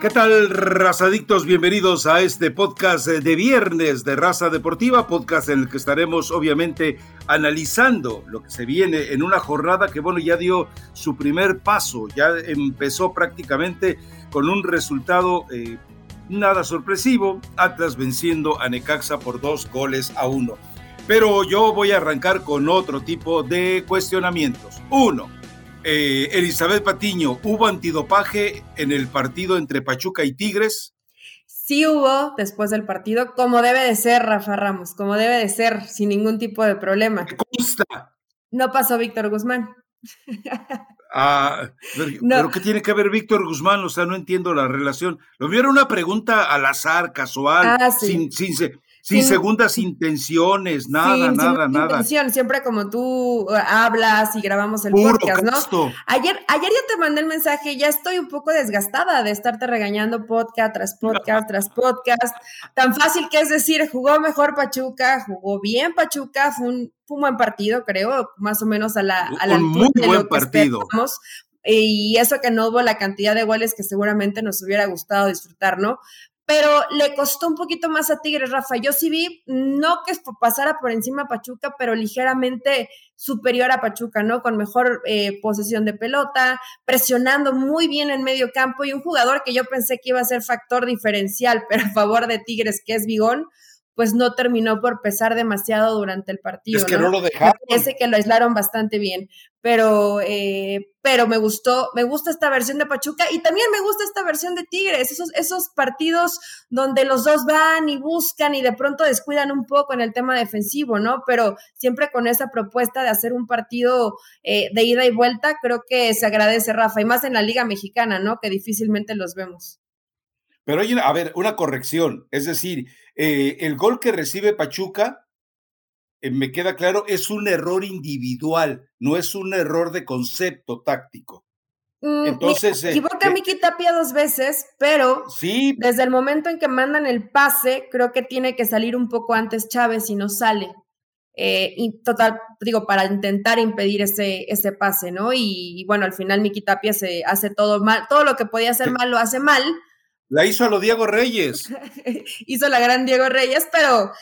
¿Qué tal, razadictos? Bienvenidos a este podcast de viernes de Raza Deportiva, podcast en el que estaremos obviamente analizando lo que se viene en una jornada que, bueno, ya dio su primer paso, ya empezó prácticamente con un resultado eh, nada sorpresivo, Atlas venciendo a Necaxa por dos goles a uno. Pero yo voy a arrancar con otro tipo de cuestionamientos. Uno, eh, Elizabeth Patiño, ¿hubo antidopaje en el partido entre Pachuca y Tigres? Sí hubo después del partido, como debe de ser, Rafa Ramos, como debe de ser, sin ningún tipo de problema. Consta. No pasó Víctor Guzmán. Ah, pero, ¿qué tiene que ver Víctor Guzmán? O sea, no entiendo la relación. Lo vieron una pregunta al azar, casual, ah, sin, sin, sin, segundas intenciones, nada, nada, nada. Intención, siempre como tú uh, hablas y grabamos el podcast, ¿no? Ayer, ayer ya te mandé el mensaje, ya estoy un poco desgastada de estarte regañando podcast tras podcast tras podcast. Tan fácil que es decir, jugó mejor Pachuca, jugó bien Pachuca, fue un, buen partido, creo, más o menos a la, a la un muy buen partido. y eso que no hubo la cantidad de goles que seguramente nos hubiera gustado disfrutar, ¿no? Pero le costó un poquito más a Tigres, Rafa. Yo sí vi, no que pasara por encima a Pachuca, pero ligeramente superior a Pachuca, ¿no? Con mejor eh, posesión de pelota, presionando muy bien en medio campo y un jugador que yo pensé que iba a ser factor diferencial, pero a favor de Tigres, que es Vigón, pues no terminó por pesar demasiado durante el partido. Es que no, lo dejaron. parece que lo aislaron bastante bien, pero, eh, pero me gustó, me gusta esta versión de Pachuca y también me gusta esta versión de Tigres, esos, esos partidos donde los dos van y buscan y de pronto descuidan un poco en el tema defensivo, ¿no? Pero siempre con esa propuesta de hacer un partido eh, de ida y vuelta, creo que se agradece, Rafa, y más en la Liga Mexicana, ¿no? Que difícilmente los vemos. Pero hay, a ver, una corrección, es decir, eh, el gol que recibe Pachuca, eh, me queda claro, es un error individual, no es un error de concepto táctico. Mm, Entonces. Eh, equivoca a Miki Tapia dos veces, pero sí. desde el momento en que mandan el pase, creo que tiene que salir un poco antes Chávez y no sale. y total, digo, para intentar impedir ese, ese pase, ¿no? Y, y, bueno, al final Miki Tapia se hace todo mal, todo lo que podía hacer mal lo hace mal, la hizo a lo Diego Reyes. hizo la gran Diego Reyes, pero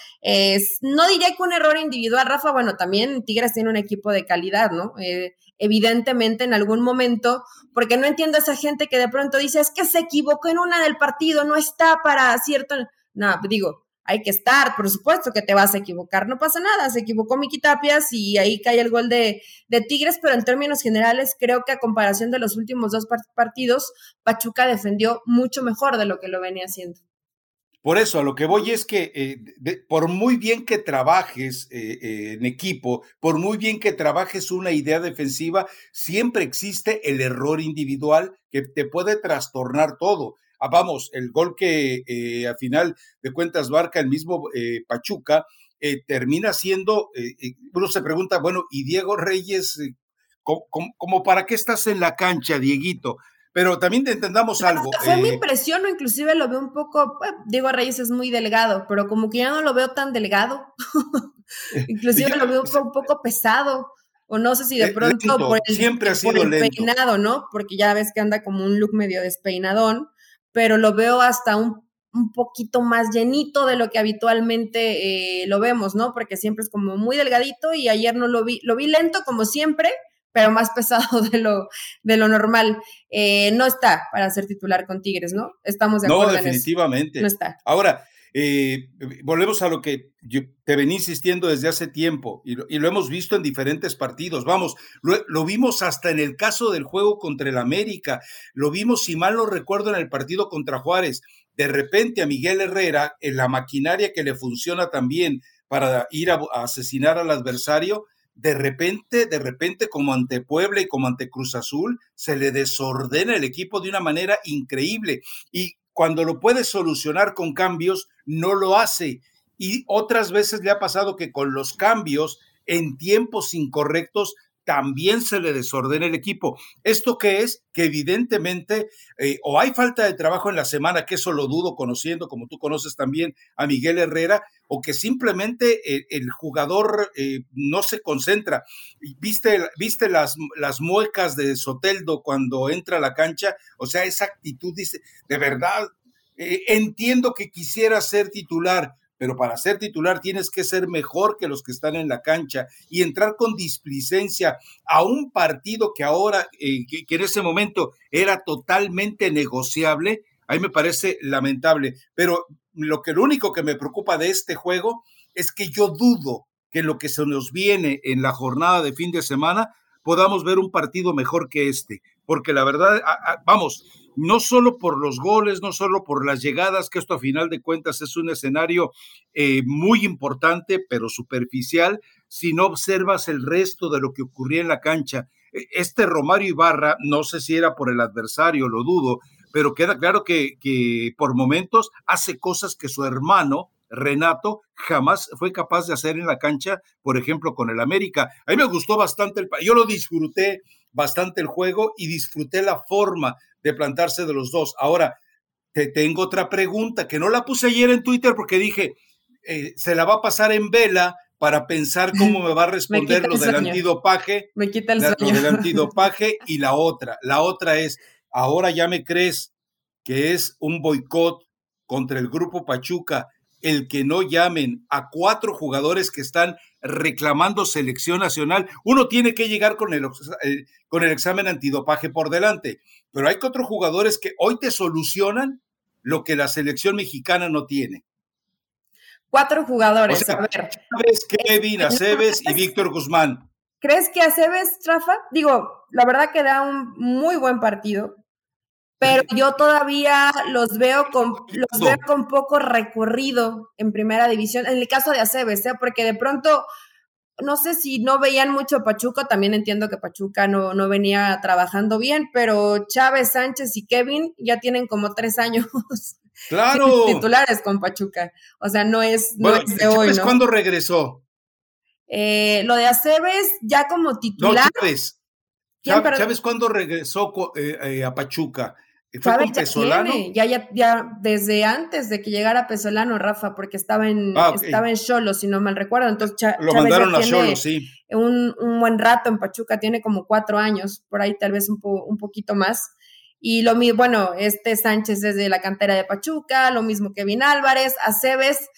no diría que un error individual, Rafa. Bueno, también Tigres tiene un equipo de calidad, ¿no? Eh, evidentemente en algún momento, porque no entiendo a esa gente que de pronto dice, es que se equivocó en una del partido, no está para cierto. No, digo, hay que estar, por supuesto que te vas a equivocar, no pasa nada, se equivocó Miki Tapias y ahí cae el gol de, Tigres, pero en términos generales creo que a comparación de los últimos dos partidos, Pachuca defendió mucho mejor de lo que lo venía haciendo. Por eso, a lo que voy es que eh, por muy bien que trabajes eh, eh, en equipo, por muy bien que trabajes una idea defensiva, siempre existe el error individual que te puede trastornar todo. Ah, vamos, el gol que eh, a final de cuentas marca el mismo eh, Pachuca, eh, termina siendo, uno se pregunta, bueno, ¿y Diego Reyes, como, para qué estás en la cancha, Dieguito? Pero también entendamos algo. Fue mi impresión, o inclusive lo veo un poco, Diego Reyes es muy delgado, pero como que ya no lo veo tan delgado. inclusive lo veo un poco pesado o no sé si de pronto por el, siempre ha sido peinado, ¿no? Porque ya ves que anda como un look medio despeinadón, pero lo veo hasta un, poquito más llenito de lo que habitualmente eh, lo vemos, ¿no? Porque siempre es como muy delgadito y ayer no lo vi, lo vi lento como siempre, pero más pesado de lo, de lo normal. Eh, no está para ser titular con Tigres, ¿no? Estamos de acuerdo. No, definitivamente. No está. Ahora, eh, volvemos a lo que te venía insistiendo desde hace tiempo y lo, hemos visto en diferentes partidos. Vamos, lo, vimos hasta en el caso del juego contra el América, lo vimos, si mal no recuerdo, en el partido contra Juárez. De repente a Miguel Herrera, en la maquinaria que le funciona también para ir a, asesinar al adversario, de repente, de repente, como ante Puebla y como ante Cruz Azul, se le desordena el equipo de una manera increíble. Y cuando lo puede solucionar con cambios, no lo hace. Y otras veces le ha pasado que con los cambios en tiempos incorrectos también se le desordena el equipo. ¿Esto qué es? Que evidentemente eh, o hay falta de trabajo en la semana, que eso lo dudo conociendo, como tú conoces también a Miguel Herrera, o que simplemente eh, el jugador eh, no se concentra. ¿Viste, viste las, las muecas de Soteldo cuando entra a la cancha? O sea, esa actitud dice, de verdad, entiendo que quisiera ser titular, pero para ser titular tienes que ser mejor que los que están en la cancha y entrar con displicencia a un partido que ahora, eh, que, en ese momento era totalmente negociable, ahí me parece lamentable. Pero lo que lo único que me preocupa de este juego es que yo dudo que lo que se nos viene en la jornada de fin de semana podamos ver un partido mejor que este, porque la verdad, vamos, no solo por los goles, no solo por las llegadas, que esto a final de cuentas es un escenario eh, muy importante, pero superficial, si no observas el resto de lo que ocurría en la cancha. E, este Romario Ibarra, no sé si era por el adversario, lo dudo, pero queda claro que, que por momentos hace cosas que su hermano, Renato jamás fue capaz de hacer en la cancha, por ejemplo, con el América. A mí me gustó bastante, el, yo lo disfruté bastante el juego y disfruté la forma de plantarse de los dos. Ahora, te tengo otra pregunta que no la puse ayer en Twitter porque dije, eh, se la va a pasar en vela para pensar cómo me va a responder lo del antidopaje. Me quita el sueño. Lo del antidopaje y la otra. La otra es, ahora ya me crees que es un boicot contra el grupo Pachuca el que no llamen a cuatro jugadores que están reclamando selección nacional. Uno tiene que llegar con el, eh, con el examen antidopaje por delante, pero hay cuatro jugadores que hoy te solucionan lo que la selección mexicana no tiene. Cuatro jugadores, a ver. Kevin, Aceves y Víctor Guzmán. ¿Crees que Aceves, Rafa? Digo, la verdad que da un muy buen partido pero yo todavía los veo con los veo con poco recorrido en primera división, en el caso de Aceves, ¿eh? porque de pronto no sé si no veían mucho Pachuca, también entiendo que Pachuca no, no venía trabajando bien, pero Chávez, Sánchez y Kevin ya tienen como tres años claro. titulares con Pachuca. O sea, no es, no es de hoy. ¿no? cuándo regresó? Eh, lo de Aceves ya como titular. No, Chávez. Chávez, Chávez cuándo regresó eh, eh, a Pachuca? ¿Fue con Pesolano? Ya, ya, ya, desde antes de que llegara Pesolano, Rafa, porque estaba en, ah, estaba en Cholo, si no mal recuerdo. Entonces, Lo mandaron a sí. Un, un, buen rato en Pachuca, tiene como cuatro años, por ahí tal vez un, un poquito más. Y lo mismo, bueno, este Sánchez es de la cantera de Pachuca, lo mismo que Kevin Álvarez, Aceves,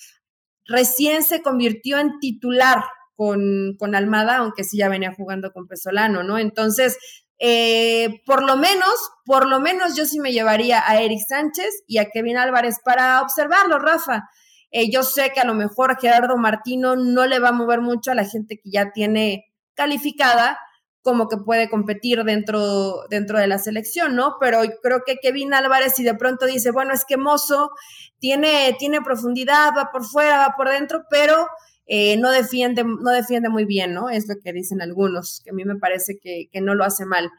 recién se convirtió en titular con, con Almada, aunque sí ya venía jugando con Pesolano, ¿no? Entonces, eh, por lo menos, por lo menos yo sí me llevaría a Eric Sánchez y a Kevin Álvarez para observarlo, Rafa. Eh, yo sé que a lo mejor Gerardo Martino no le va a mover mucho a la gente que ya tiene calificada, como que puede competir dentro, dentro de la selección, ¿no? Pero creo que Kevin Álvarez, si de pronto dice, bueno, es que Mozo tiene, tiene profundidad, va por fuera, va por dentro, pero eh, no, defiende, no defiende muy bien, ¿no? Es lo que dicen algunos, que a mí me parece que, no lo hace mal.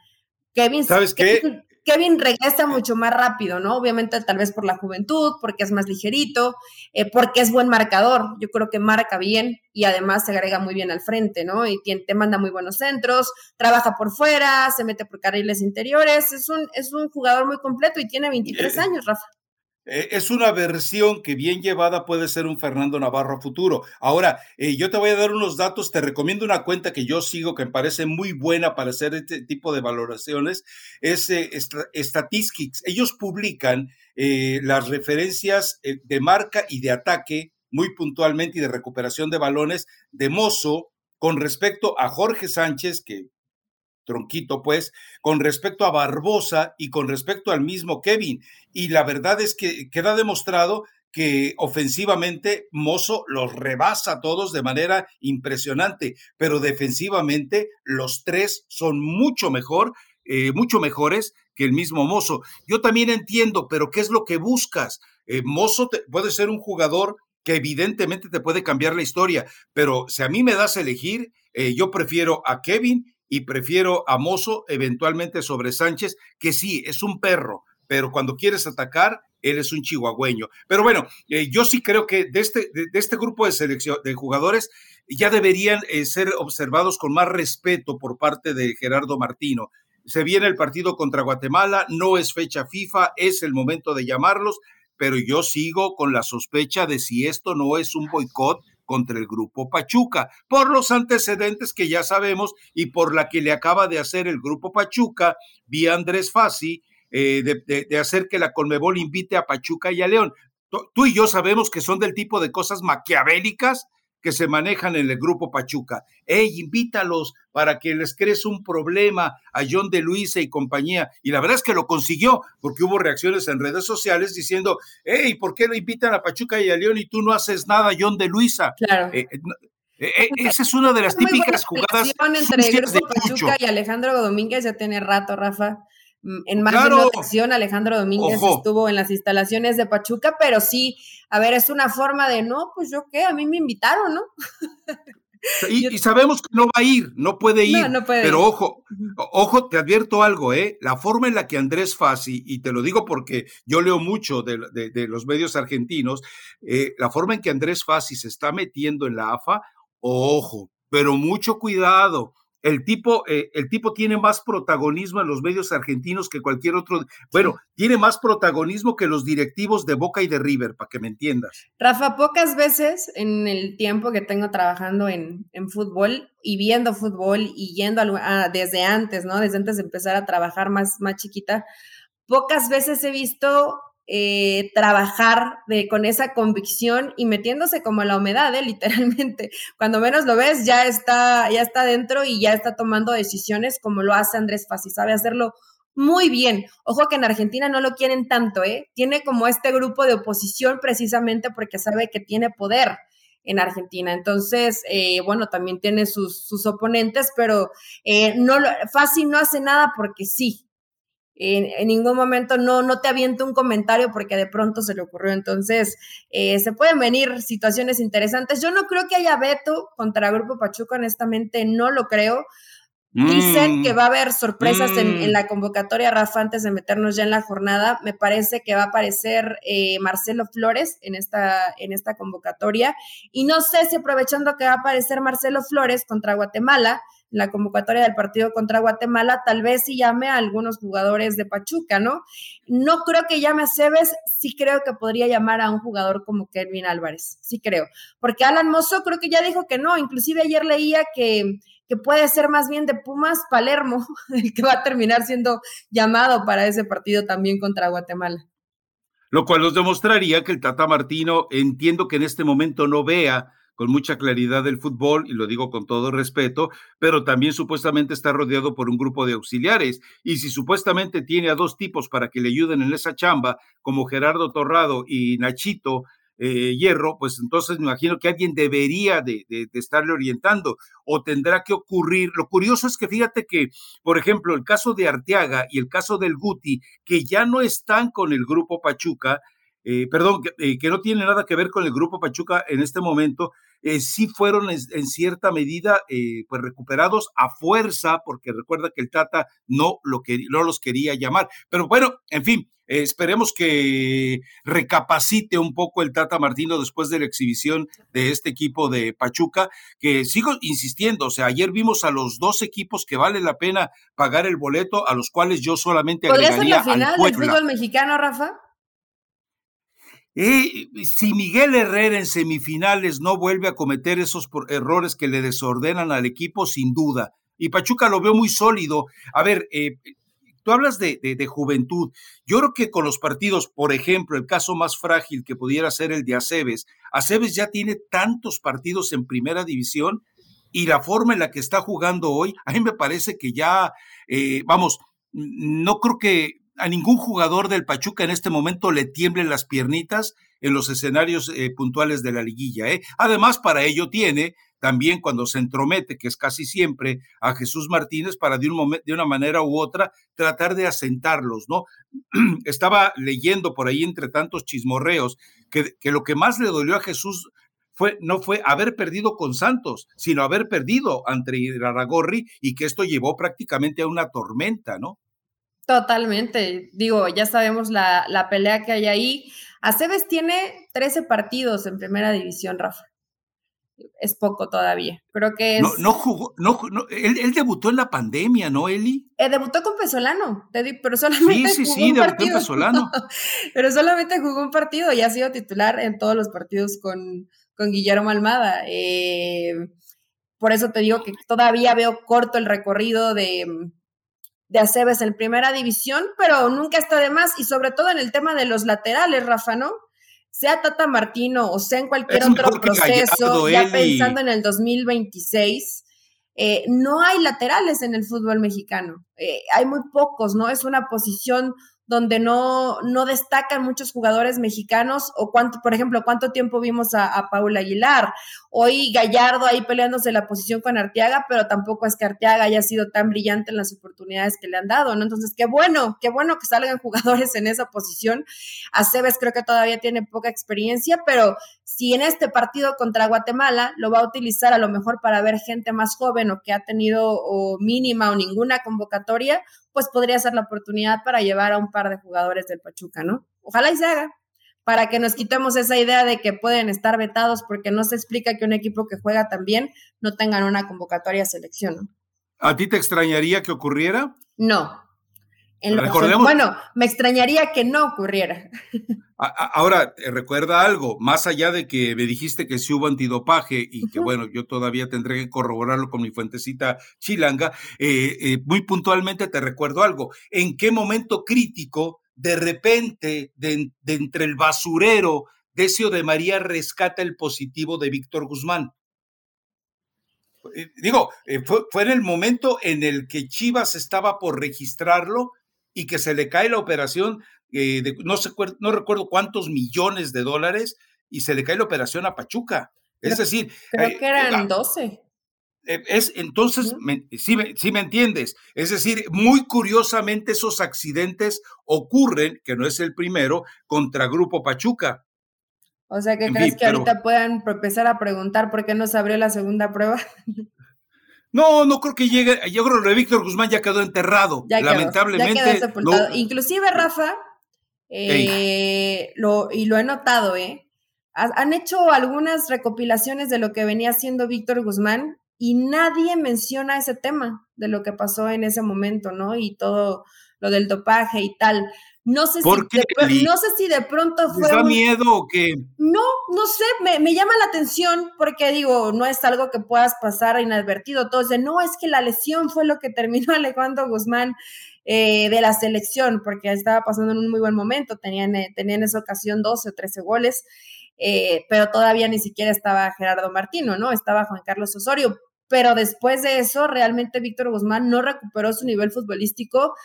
Kevin, ¿Sabes qué? Kevin, regresa mucho más rápido, ¿no? Obviamente tal vez por la juventud, porque es más ligerito, eh, porque es buen marcador. Yo creo que marca bien y además se agrega muy bien al frente, ¿no? Y te manda muy buenos centros, trabaja por fuera, se mete por carriles interiores. Es un, es un jugador muy completo y tiene 23 años, Rafa. Eh, es una versión que bien llevada puede ser un Fernando Navarro futuro. Ahora, eh, yo te voy a dar unos datos, te recomiendo una cuenta que yo sigo que me parece muy buena para hacer este tipo de valoraciones, es eh, Statistics. Ellos publican las referencias de marca y de ataque muy puntualmente y de recuperación de balones de Mozo con respecto a Jorge Sánchez, que tronquito, pues, con respecto a Barbosa y con respecto al mismo Kevin. Y la verdad es que queda demostrado que ofensivamente Mozo los rebasa a todos de manera impresionante, pero defensivamente los tres son mucho mejor, eh, mucho mejores que el mismo Mozo. Yo también entiendo, pero ¿qué es lo que buscas? Eh, Mozo puede ser un jugador que evidentemente te puede cambiar la historia, pero si a mí me das a elegir, eh, yo prefiero a Kevin y prefiero a Mozo eventualmente sobre Sánchez, que sí, es un perro, pero cuando quieres atacar, eres un chihuahueño. Pero bueno, eh, yo sí creo que de este, de, este grupo de selección de jugadores, ya deberían eh, ser observados con más respeto por parte de Gerardo Martino. Se viene el partido contra Guatemala, no es fecha FIFA, es el momento de llamarlos, pero yo sigo con la sospecha de si esto no es un boicot contra el grupo Pachuca, por los antecedentes que ya sabemos y por la que le acaba de hacer el grupo Pachuca vía Andrés Fassi, eh, de, hacer que la Colmebol invite a Pachuca y a León. Tú y yo sabemos que son del tipo de cosas maquiavélicas que se manejan en el grupo Pachuca. Ey, invítalos para que les crees un problema a John de Luisa y compañía. Y la verdad es que lo consiguió, porque hubo reacciones en redes sociales diciendo, hey, ¿por qué le invitan a Pachuca y a León y tú no haces nada, John de Luisa? Claro. Eh, eh, eh, esa es una de las típicas jugadas. entre el grupo Pachuca y Alejandro Domínguez ya tiene rato, Rafa. En más de una ocasión, Alejandro Domínguez estuvo en las instalaciones de Pachuca, pero sí, a ver, es una forma de, no, pues yo qué, a mí me invitaron, ¿no? Y, sabemos que no va a ir, no puede ir. pero ojo, ojo, te advierto algo, ¿eh? La forma en la que Andrés Fassi, y te lo digo porque yo leo mucho de, los medios argentinos, eh, la forma en que Andrés Fassi se está metiendo en la AFA, ojo, pero mucho cuidado el tipo, eh, el tipo tiene más protagonismo en los medios argentinos que cualquier otro. Bueno, tiene más protagonismo que los directivos de Boca y de River, para que me entiendas. Rafa, pocas veces en el tiempo que tengo trabajando en, fútbol y viendo fútbol y yendo desde antes, ¿no? Desde antes de empezar a trabajar más, más chiquita, pocas veces he visto eh, trabajar de, con esa convicción y metiéndose como la humedad, ¿eh? literalmente. Cuando menos lo ves, ya está, ya está dentro y ya está tomando decisiones como lo hace Andrés Fassi, sabe hacerlo muy bien. Ojo que en Argentina no lo quieren tanto, ¿eh? Tiene como este grupo de oposición precisamente porque sabe que tiene poder en Argentina. Entonces, eh, bueno, también tiene sus, sus oponentes, pero eh, no Fassi no hace nada porque sí en, ningún momento no, no te aviento un comentario porque de pronto se le ocurrió. Entonces, eh, se pueden venir situaciones interesantes. Yo no creo que haya veto contra Grupo Pachuca, honestamente no lo creo. Dicen que mm. va a haber sorpresas en, mm. la convocatoria, Rafa, antes de meternos ya en la jornada. Me parece que va a aparecer eh, Marcelo Flores en esta, en esta convocatoria. Y no sé si aprovechando que va a aparecer Marcelo Flores contra Guatemala, en la convocatoria del partido contra Guatemala, tal vez sí llame a algunos jugadores de Pachuca, ¿no? No creo que llame a Cebes, sí creo que podría llamar a un jugador como Kelvin Álvarez, sí creo. Porque Alan Mozo creo que ya dijo que no, inclusive ayer leía que que puede ser más bien de Pumas Palermo, el que va a terminar siendo llamado para ese partido también contra Guatemala. Lo cual nos demostraría que el Tata Martino entiendo que en este momento no vea con mucha claridad el fútbol, y lo digo con todo respeto, pero también supuestamente está rodeado por un grupo de auxiliares. Y si supuestamente tiene a dos tipos para que le ayuden en esa chamba, como Gerardo Torrado y Nachito, eh, hierro, pues entonces me imagino que alguien debería de, estarle orientando o tendrá que ocurrir. Lo curioso es que fíjate que, por ejemplo, el caso de Arteaga y el caso del Guti, que ya no están con el grupo Pachuca, eh, perdón, que, eh, no tiene nada que ver con el grupo Pachuca en este momento, eh, sí fueron en, cierta medida pues recuperados a fuerza, porque recuerda que el Tata no, lo que, no los quería llamar. Pero bueno, en fin, esperemos que recapacite un poco el Tata Martino después de la exhibición de este equipo de Pachuca, que sigo insistiendo, o sea, ayer vimos a los dos equipos que vale la pena pagar el boleto, a los cuales yo solamente agregaría ser la final del fútbol mexicano, Rafa? Si Miguel Herrera en semifinales no vuelve a cometer esos errores que le desordenan al equipo, sin duda. Y Pachuca lo veo muy sólido. A ver, eh, tú hablas de, juventud. Yo creo que con los partidos, por ejemplo, el caso más frágil que pudiera ser el de Aceves, Aceves ya tiene tantos partidos en primera división y la forma en la que está jugando hoy, a mí me parece que ya, eh, vamos, no creo que a ningún jugador del Pachuca en este momento le tiemblen las piernitas en los escenarios eh, puntuales de la liguilla. ¿eh? Además, para ello tiene también cuando se entromete, que es casi siempre, a Jesús Martínez para de, un de una manera u otra tratar de asentarlos, ¿no? Estaba leyendo por ahí entre tantos chismorreos que, que lo que más le dolió a Jesús fue, no fue haber perdido con Santos, sino haber perdido ante Iraragorri y que esto llevó prácticamente a una tormenta, ¿no? Totalmente. Digo, ya sabemos la, pelea que hay ahí. Aceves tiene 13 partidos en primera división, Rafa. es poco todavía. Creo que es... No, no jugó, no, él, debutó en la pandemia, ¿no, Eli? Eh, debutó con Pesolano, pero solamente sí, sí, sí, debutó en Pesolano. pero solamente jugó un partido y ha sido titular en todos los partidos con, con Guillermo Almada. Eh, por eso te digo que todavía veo corto el recorrido de, de Aceves en primera división, pero nunca está de más, y sobre todo en el tema de los laterales, Rafa, ¿no? sea Tata Martino o sea en cualquier otro proceso, ya pensando en el 2026, eh, no hay laterales en el fútbol mexicano. Eh, hay muy pocos, ¿no? Es una posición donde no, no destacan muchos jugadores mexicanos, o cuánto, por ejemplo, cuánto tiempo vimos a, a Paula Aguilar. Hoy Gallardo ahí peleándose la posición con Arteaga, pero tampoco es que Arteaga haya sido tan brillante en las oportunidades que le han dado, ¿no? Entonces, qué bueno, qué bueno que salgan jugadores en esa posición. Aceves creo que todavía tiene poca experiencia, pero si en este partido contra Guatemala lo va a utilizar a lo mejor para ver gente más joven o que ha tenido o mínima o ninguna convocatoria, pues podría ser la oportunidad para llevar a un par de jugadores del Pachuca, ¿no? Ojalá y se haga, para que nos quitemos esa idea de que pueden estar vetados porque no se explica que un equipo que juega tan bien no tengan una convocatoria selección. ¿A ti te extrañaría que ocurriera? No, bueno, me extrañaría que no ocurriera. Ahora, recuerda algo, más allá de que me dijiste que sí hubo antidopaje y que bueno, yo todavía tendré que corroborarlo con mi fuentecita chilanga, eh, eh, muy puntualmente te recuerdo algo. ¿En qué momento crítico, de repente, de, entre el basurero, Decio de María rescata el positivo de Víctor Guzmán? Eh, digo, fue, fue en el momento en el que Chivas estaba por registrarlo y que se le cae la operación eh, de no, no recuerdo cuántos millones de dólares y se le cae la operación a Pachuca. Es decir, creo eh, que eran 12. Eh, es, entonces, sí, me entiendes. Es decir, muy curiosamente esos accidentes ocurren, que no es el primero, contra Grupo Pachuca. O sea, que crees que ahorita puedan empezar a preguntar por qué no se abrió la segunda prueba? No, no creo que llegue. Yo creo que Víctor Guzmán ya quedó enterrado. lamentablemente. Inclusive, Rafa, eh, lo, y lo he notado, ¿eh? Han hecho algunas recopilaciones de lo que venía haciendo Víctor Guzmán y nadie menciona ese tema de lo que pasó en ese momento, ¿no? Y todo lo del dopaje y tal. No sé, si de, no sé si de pronto fue. da miedo o qué? No, no sé, me, llama la atención porque digo, no es algo que puedas pasar inadvertido. Entonces, no, es que la lesión fue lo que terminó Alejandro Guzmán eh, de la selección, porque estaba pasando en un muy buen momento. Tenían, eh, en esa ocasión 12 o 13 goles, eh, pero todavía ni siquiera estaba Gerardo Martino, ¿no? Estaba Juan Carlos Osorio. Pero después de eso, realmente Víctor Guzmán no recuperó su nivel futbolístico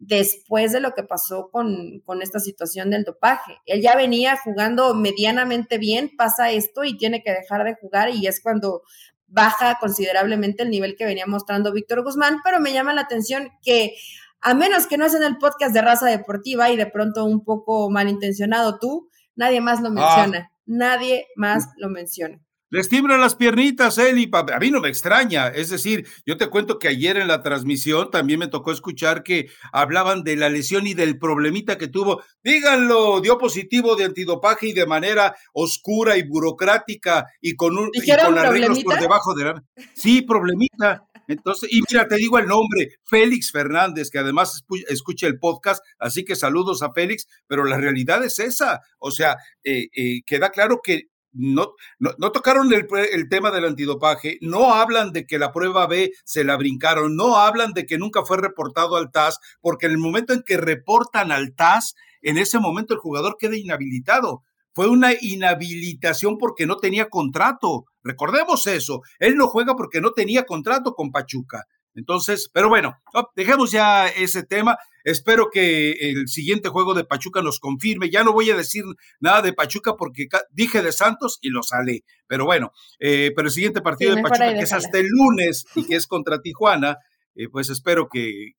después de lo que pasó con, con, esta situación del dopaje. Él ya venía jugando medianamente bien, pasa esto y tiene que dejar de jugar y es cuando baja considerablemente el nivel que venía mostrando Víctor Guzmán, pero me llama la atención que a menos que no es en el podcast de raza deportiva y de pronto un poco malintencionado tú, nadie más lo ah. menciona, nadie más lo menciona. Les tiemblan las piernitas, Eli. A mí no me extraña. Es decir, yo te cuento que ayer en la transmisión también me tocó escuchar que hablaban de la lesión y del problemita que tuvo. Díganlo, dio positivo de antidopaje y de manera oscura y burocrática y con, un, y con arreglos por debajo de la. Sí, problemita. Entonces, y mira, te digo el nombre, Félix Fernández, que además escucha el podcast, así que saludos a Félix, pero la realidad es esa. O sea, eh, eh, queda claro que no, no, tocaron el, el, tema del antidopaje, no hablan de que la prueba B se la brincaron, no hablan de que nunca fue reportado al TAS, porque en el momento en que reportan al TAS, en ese momento el jugador queda inhabilitado. Fue una inhabilitación porque no tenía contrato. Recordemos eso. Él no juega porque no tenía contrato con Pachuca. Entonces, pero bueno, dejemos ya ese tema. Espero que el siguiente juego de Pachuca nos confirme. Ya no voy a decir nada de Pachuca porque dije de Santos y lo sale. Pero bueno, eh, pero el siguiente partido de Pachuca, que es hasta el lunes y que es contra Tijuana, eh, pues espero que,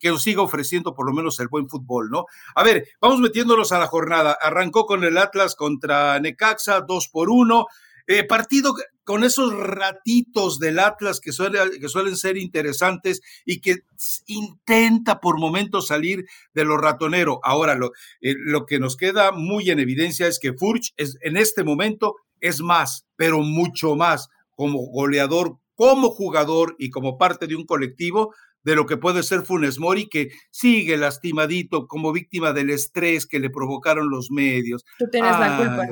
que, siga ofreciendo por lo menos el buen fútbol, ¿no? A ver, vamos metiéndonos a la jornada. Arrancó con el Atlas contra Necaxa, dos por uno. Eh, partido con esos ratitos del Atlas que, que suelen ser interesantes y que intenta por momentos salir de lo ratonero. Ahora, lo, eh, lo que nos queda muy en evidencia es que Furch es, en este momento es más, pero mucho más como goleador, como jugador y como parte de un colectivo de lo que puede ser Funes Mori, que sigue lastimadito como víctima del estrés que le provocaron los medios. Tú tienes la culpa.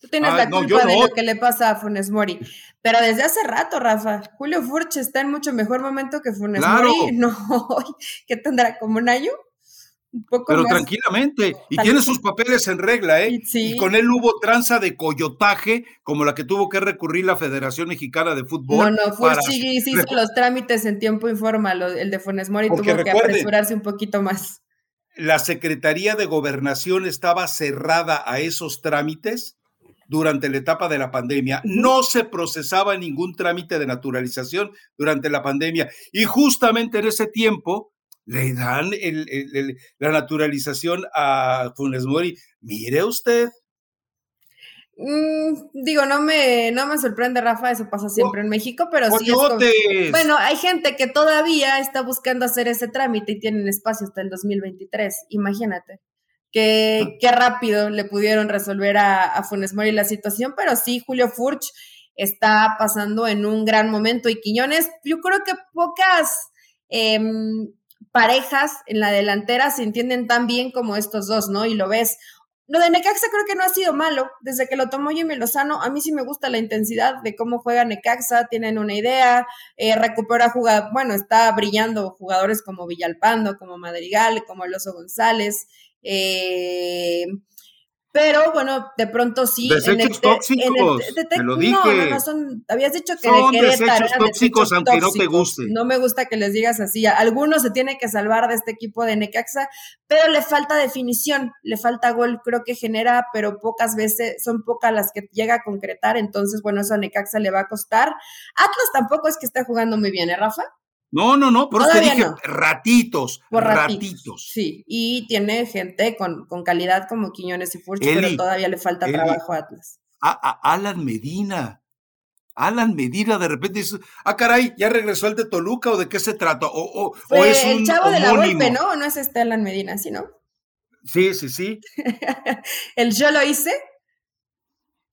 Tú tienes la culpa de lo que le pasa a Funes Mori. Pero desde hace rato, Rafa, Julio Furch está en mucho mejor momento que Funes Mori. No, ¿qué tendrá? ¿Como un año? Pero tranquilamente, y tiene sus papeles en regla, ¿eh? Y con él hubo tranza de coyotaje, como la que tuvo que recurrir la Federación Mexicana de Fútbol. No, no, sí, hizo los trámites en tiempo informal, el de Funes Mori tuvo que apresurarse un poquito más. La Secretaría de Gobernación estaba cerrada a esos trámites durante la etapa de la pandemia. No se procesaba ningún trámite de naturalización durante la pandemia. Y justamente en ese tiempo le dan la naturalización a Funes Mori. Mire usted. Mm, digo, no me, no me sorprende, Rafa, eso pasa siempre en México, pero sí es Bueno, hay gente que todavía está buscando hacer ese trámite y tienen espacio hasta el 2023, imagínate. Qué, ah. qué rápido le pudieron resolver a, a Funes Mori la situación, pero sí, Julio Furch está pasando en un gran momento y Quiñones, yo creo que pocas em, parejas en la delantera se entienden tan bien como estos dos, ¿no? Y lo ves. Lo de Necaxa creo que no ha sido malo. Desde que lo tomó Jimmy Lozano, a mí sí me gusta la intensidad de cómo juega Necaxa, tienen una idea, eh, recupera jugar, bueno, está brillando jugadores como Villalpando, como Madrigal, como El González. Eh, pero bueno, de pronto sí. Desechos tóxicos, te lo dije. No, no, son, habías dicho que son de desechos tóxicos, aunque no te guste. No me gusta que les digas así. Algunos se tiene que salvar de este equipo de Necaxa, pero le falta definición, le falta gol, creo que genera, pero pocas veces, son pocas las que llega a concretar, entonces, bueno, eso a Necaxa le va a costar. Atlas tampoco es que esté jugando muy bien, ¿eh, Rafa? No, no, no, por eso te dije ratitos, ratitos, Sí, y tiene gente con, con calidad como Quiñones y Furch, pero todavía le falta trabajo a Atlas. A, Alan Medina. Alan Medina de repente dice, ah, caray, ya regresó el de Toluca o de qué se trata. O, o, es el chavo de la golpe, ¿no? No es este Alan Medina, ¿sí, no? Sí, sí, sí. el yo lo hice.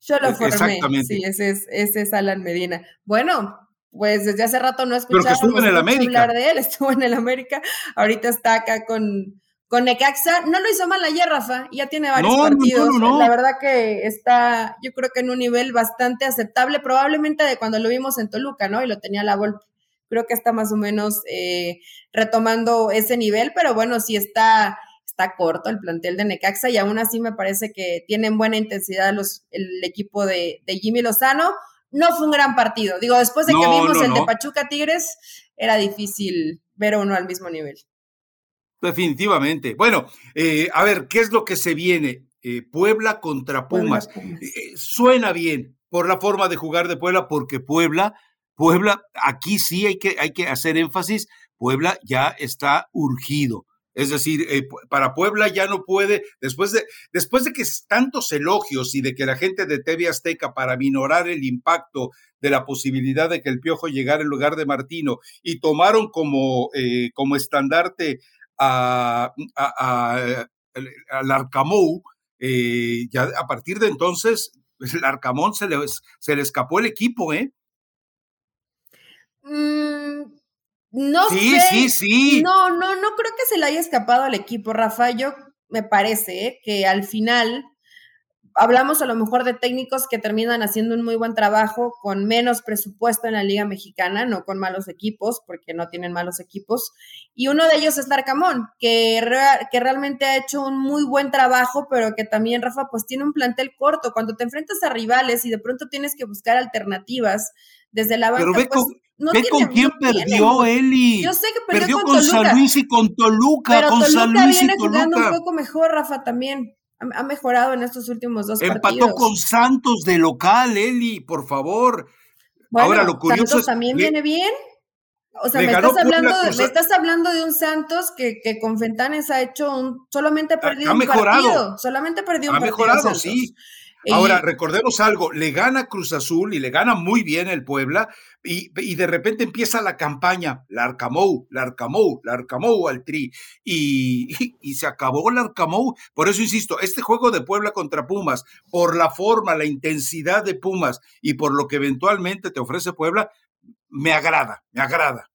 Yo lo formé. Exactamente. Sí, ese es, ese es Alan Medina. Bueno, pues desde hace rato no escuchamos hablar de él, estuvo en el América, ahorita está acá con, con Necaxa, no lo hizo mal ayer, Rafa, ya tiene varios partidos, la verdad que está, yo creo que en un nivel bastante aceptable, probablemente de cuando lo vimos en Toluca, ¿no? Y lo tenía la Volpe, creo que está más o menos eh, retomando ese nivel, pero bueno, sí está, está corto el plantel de Necaxa y aún así me parece que tienen buena intensidad los, el equipo de, de Jimmy Lozano, no fue un gran partido. Digo, después de que vimos el de Pachuca Tigres, era difícil ver uno al mismo nivel. Definitivamente. Bueno, eh, a ver, ¿qué es lo que se viene? Eh, Puebla contra Pumas. Eh, suena bien por la forma de jugar de Puebla, porque Puebla, Puebla, aquí sí hay que, hay que hacer énfasis, Puebla ya está urgido. Es decir, eh, para Puebla ya no puede, después de, después de que tantos elogios y de que la gente de TV Azteca para minorar el impacto de la posibilidad de que el Piojo llegara en lugar de Martino y tomaron como, eh, como estandarte a, al Arcamou, eh, ya a partir de entonces, el Arcamón se le, se le escapó el equipo, ¿eh? Mm, no sí, Sí, sí, No, no, no creo que se le haya escapado al equipo, Rafa. Yo me parece ¿eh? que al final hablamos a lo mejor de técnicos que terminan haciendo un muy buen trabajo con menos presupuesto en la Liga Mexicana, no con malos equipos, porque no tienen malos equipos. Y uno de ellos es Larcamón, que, que realmente ha hecho un muy buen trabajo, pero que también, Rafa, pues tiene un plantel corto. Cuando te enfrentas a rivales y de pronto tienes que buscar alternativas desde la banca, pues, Ve con quién perdió Eli. Yo sé que perdió, con, San Luis y con Toluca. Pero con Toluca San Luis viene y Toluca. jugando un poco mejor, Rafa, también. Ha, mejorado en estos últimos dos Empató partidos. Empató con Santos de local, Eli, por favor. Ahora lo curioso Santos también viene bien. O sea, me estás, hablando, me estás hablando de un Santos que, que con Fentanes ha hecho un. Solamente ha perdido ha mejorado. un partido. Solamente perdió un ha partido. Ha mejorado, sí. Ahora, recordemos algo, le gana Cruz Azul y le gana muy bien el Puebla y, de repente empieza la campaña, la Arcamou, la Arcamou, la Arcamou al tri y, y, se acabó la Arcamou. Por eso insisto, este juego de Puebla contra Pumas, por la forma, la intensidad de Pumas y por lo que eventualmente te ofrece Puebla, me agrada, me agrada.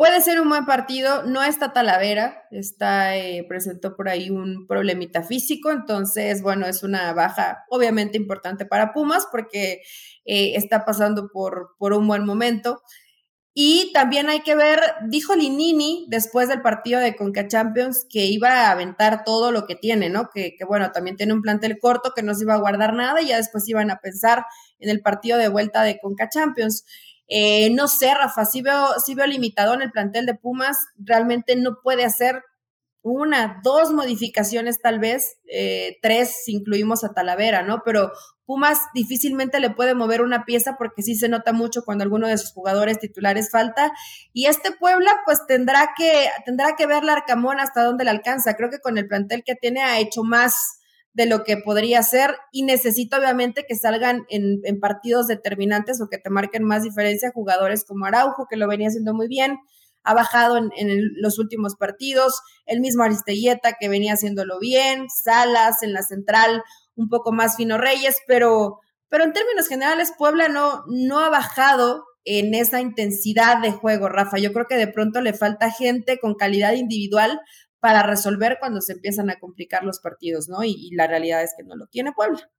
Puede ser un buen partido, no está Talavera, está, eh, presentó por ahí un problemita físico, entonces, bueno, es una baja obviamente importante para Pumas porque eh, está pasando por, por un buen momento. Y también hay que ver, dijo Linini después del partido de Conca Champions que iba a aventar todo lo que tiene, ¿no? Que, que, bueno, también tiene un plantel corto que no se iba a guardar nada y ya después iban a pensar en el partido de vuelta de Conca Champions. Eh, no sé, Rafa, sí veo, sí veo limitado en el plantel de Pumas, realmente no puede hacer una, dos modificaciones tal vez, eh, tres si incluimos a Talavera, ¿no? Pero Pumas difícilmente le puede mover una pieza porque sí se nota mucho cuando alguno de sus jugadores titulares falta. Y este Puebla pues tendrá que, tendrá que ver la Arcamón hasta dónde le alcanza. Creo que con el plantel que tiene ha hecho más de lo que podría ser y necesito obviamente que salgan en, partidos determinantes o que te marquen más diferencia jugadores como Araujo, que lo venía haciendo muy bien, ha bajado en, los últimos partidos, el mismo Aristelleta que venía haciéndolo bien, Salas en la central, un poco más fino Reyes, pero, pero en términos generales Puebla no, no ha bajado en esa intensidad de juego, Rafa. Yo creo que de pronto le falta gente con calidad individual para resolver cuando se empiezan a complicar los partidos, ¿no? Y, la realidad es que no lo tiene Puebla.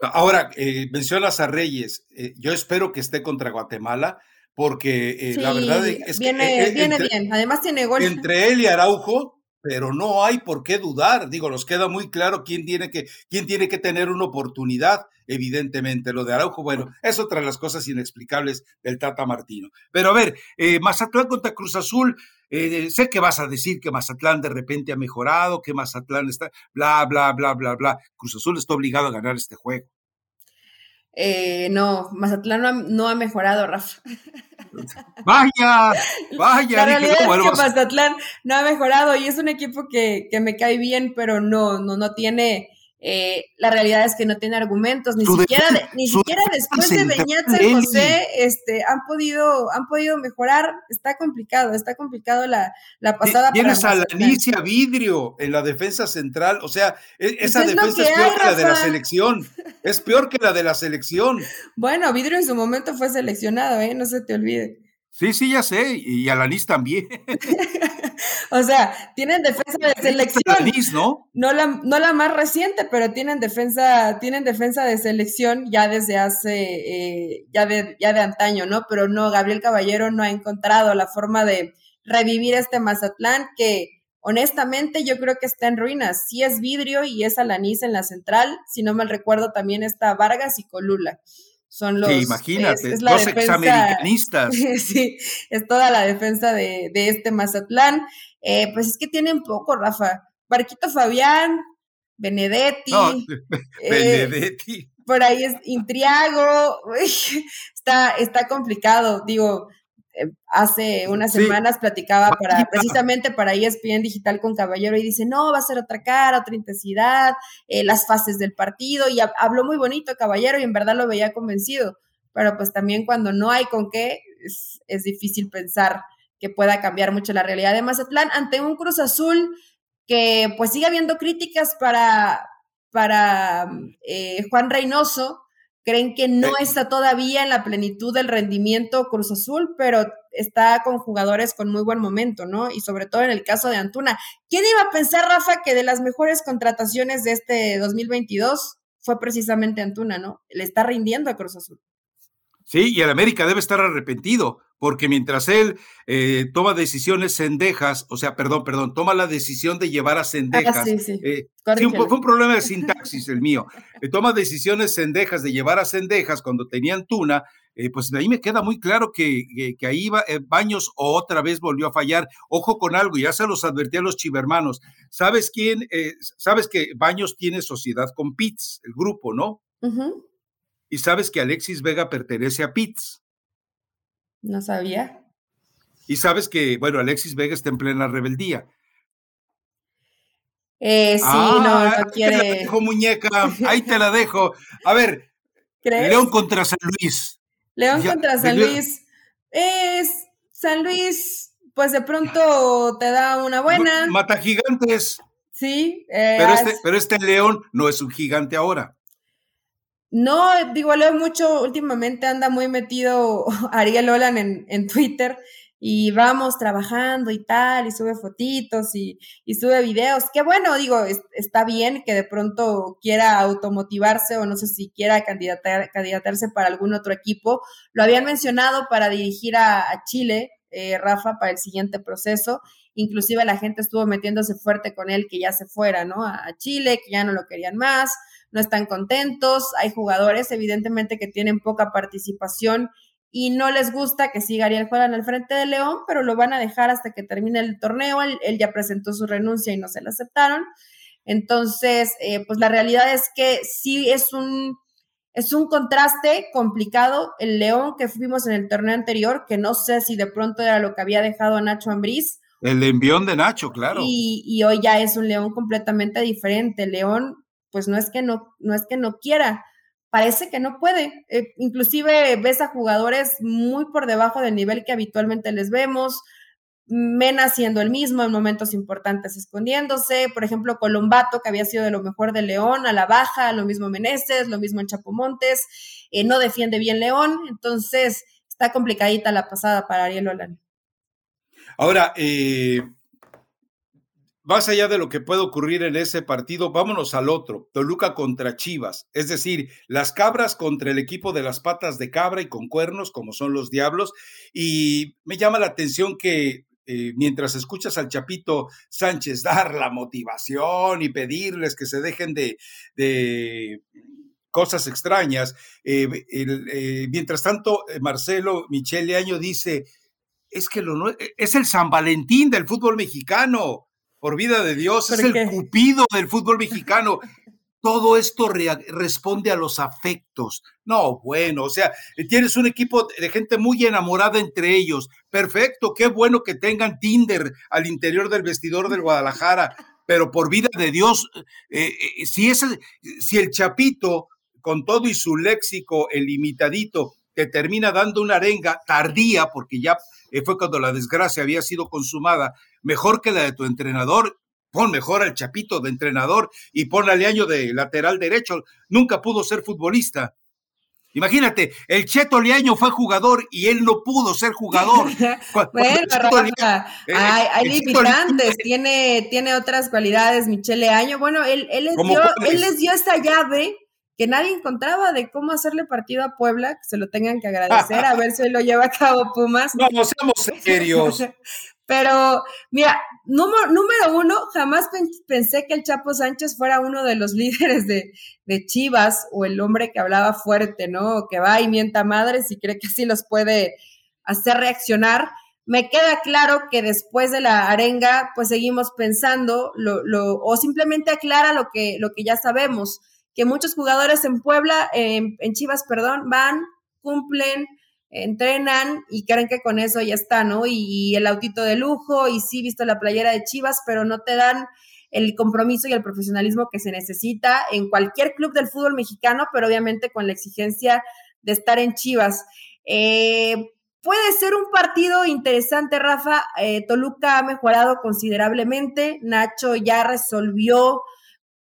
Ahora, eh, mencionas a Reyes, eh, yo espero que esté contra Guatemala, porque eh, la verdad es que... Viene, viene bien, además tiene gol. Entre él y Araujo, pero no hay por qué dudar. Digo, nos queda muy claro quién tiene que, quién tiene que tener una oportunidad, evidentemente. Lo de Araujo, bueno, es otra de las cosas inexplicables del Tata Martino. Pero a ver, Mazatlán contra Cruz Azul, eh, sé que vas a decir que Mazatlán de repente ha mejorado, que Mazatlán está, bla, bla, bla, bla, bla. Cruz Azul está obligado a ganar este juego. Eh, no, Mazatlán no ha, mejorado, Rafa. Vaya, vaya. La realidad es que Mazatlán no ha mejorado y es un equipo que, que me cae bien, pero no, no, no tiene eh, la realidad es que no tiene argumentos, ni siquiera, ni siquiera después de Beñat San José este, han, podido, han podido mejorar. Está complicado, está complicado la, la pasada. Tienes a la Alicia Vidrio en la defensa central, o sea, e, pues esa defensa es, peor que la de la selección. Es peor que la de la selección. Bueno, Vidrio en su momento fue seleccionado, ¿eh? no se te olvide. Sí, sí, ya sé, y Alanis también. o sea, tienen defensa de selección. ¿no? No la, no la más reciente, pero tienen defensa, tienen defensa de selección ya desde hace, eh, ya, de, ya de antaño, ¿no? Pero no, Gabriel Caballero no ha encontrado la forma de revivir este Mazatlán que honestamente yo creo que está en ruinas. Sí es vidrio y es Alanis en la central, si no mal recuerdo también está Vargas y Colula. Son los. Sí, imagínate, los examericanistas. sí, es toda la defensa de, este Mazatlán. Eh, pues es que tienen poco, Rafa. Barquito Fabián, Benedetti. Eh, Benedetti. por ahí es Intriago. está, está complicado. Digo, hace unas semanas platicaba para precisamente para ESPN Digital con Caballero y dice, no, va a ser otra cara, otra intensidad, eh, las fases del partido y habló muy bonito Caballero y en verdad lo veía convencido, pero pues también cuando no hay con qué, es, es difícil pensar que pueda cambiar mucho la realidad de Mazatlán ante un Cruz Azul que pues sigue habiendo críticas para, para eh, Juan Reynoso, creen que no eh. está todavía en la plenitud del rendimiento Cruz Azul, pero está con jugadores con muy buen momento, ¿no? Y sobre todo en el caso de Antuna. ¿Quién iba a pensar, Rafa, que de las mejores contrataciones de este 2022 fue precisamente Antuna, ¿no? Le está rindiendo a Cruz Azul. Sí, y el América debe estar arrepentido, porque mientras él eh, toma decisiones cendejas, o sea, perdón, perdón, toma la decisión de llevar a cendejas. Ah, sí, sí. Eh, fue, un problema de sintaxis el mío. Eh, toma decisiones cendejas de llevar a cendejas cuando tenían tuna, pues de ahí me queda muy claro que, que, ahí va, Baños otra vez volvió a fallar. Ojo con algo, ya se los advertí a los chivermanos. ¿Sabes quién? Sabes que Baños tiene sociedad con Pitts, el grupo, ¿no? Y sabes que Alexis Vega pertenece a Pitts. No sabía. Y sabes que, bueno, Alexis Vega está en plena rebeldía. Eh, sí, no, no quiere. Ahí te la dejo, muñeca. Ahí te la dejo. A ver, León contra San Luis. León contra San Luis. Es San Luis, pues de pronto te da una buena. Mata gigantes. Sí. Eh, pero, este, pero este León no es un gigante ahora. No, digo, leo mucho, últimamente anda muy metido Ariel Olan en, en Twitter y vamos trabajando y tal, y sube fotitos y, y sube videos. Qué bueno, digo, está bien que de pronto quiera automotivarse o no sé si quiera candidatar, candidatarse para algún otro equipo. Lo habían mencionado para dirigir a, Chile, eh, Rafa, para el siguiente proceso. Inclusive la gente estuvo metiéndose fuerte con él que ya se fuera, ¿no? a Chile, que ya no lo querían más no están contentos, hay jugadores evidentemente que tienen poca participación y no les gusta que siga Ariel en el frente de León, pero lo van a dejar hasta que termine el torneo. Él, ya presentó su renuncia y no se la aceptaron. Entonces, eh, pues la realidad es que sí es un, es un contraste complicado. El León que fuimos en el torneo anterior, que no sé si de pronto era lo que había dejado Nacho Ambriz. El envión de Nacho, claro. Y, y hoy ya es un León completamente diferente. León pues no es que no, no es que no quiera, parece que no puede. Eh, inclusive ves a jugadores muy por debajo del nivel que habitualmente les vemos. Mena siendo el mismo en momentos importantes escondiéndose, por ejemplo, Colombato, que había sido de lo mejor de León, a la baja, lo mismo Meneses, lo mismo en Chapomontes, eh, no defiende bien León, entonces está complicadita la pasada para Ariel Olan. Ahora, eh, más allá de lo que puede ocurrir en ese partido, vámonos al otro, Toluca contra Chivas, es decir, las cabras contra el equipo de las patas de cabra y con cuernos, como son los diablos, y me llama la atención que eh, mientras escuchas al Chapito Sánchez dar la motivación y pedirles que se dejen de, cosas extrañas, eh, eh, mientras tanto Marcelo Michele Año dice, es que lo, es el San Valentín del fútbol mexicano por vida de Dios, es el cupido del fútbol mexicano. Todo esto responde a los afectos. No, bueno, o sea, tienes un equipo de gente muy enamorada entre ellos. Perfecto, qué bueno que tengan Tinder al interior del vestidor del Guadalajara, pero por vida de Dios, eh, eh, si, es, si el Chapito, con todo y su léxico, el imitadito, te termina dando una arenga tardía, porque ya eh, fue cuando la desgracia había sido consumada, mejor que la de tu entrenador. Pon mejor al Chapito de entrenador y pon al año de lateral derecho. Nunca pudo ser futbolista. Imagínate, el Cheto Leaño fue jugador y él no pudo ser jugador. bueno, eh, hay, limitantes, tiene, tiene otras cualidades, Michele Año. Bueno, él, él, les dio, él les dio esta llave que nadie encontraba de cómo hacerle partido a Puebla, que se lo tengan que agradecer, a ver si lo lleva a cabo Pumas. No, no seamos serios. Pero, mira, número, número uno, jamás pensé que el Chapo Sánchez fuera uno de los líderes de, de, Chivas o el hombre que hablaba fuerte, ¿no? Que va y mienta madres y cree que así los puede hacer reaccionar. Me queda claro que después de la arenga, pues seguimos pensando, lo, lo, o simplemente aclara lo que, lo que ya sabemos que muchos jugadores en Puebla, en Chivas, perdón, van, cumplen, entrenan y creen que con eso ya está, ¿no? Y, el autito de lujo, y sí, visto la playera de Chivas, pero no te dan el compromiso y el profesionalismo que se necesita en cualquier club del fútbol mexicano, pero obviamente con la exigencia de estar en Chivas. Eh, puede ser un partido interesante, Rafa. Eh, Toluca ha mejorado considerablemente. Nacho ya resolvió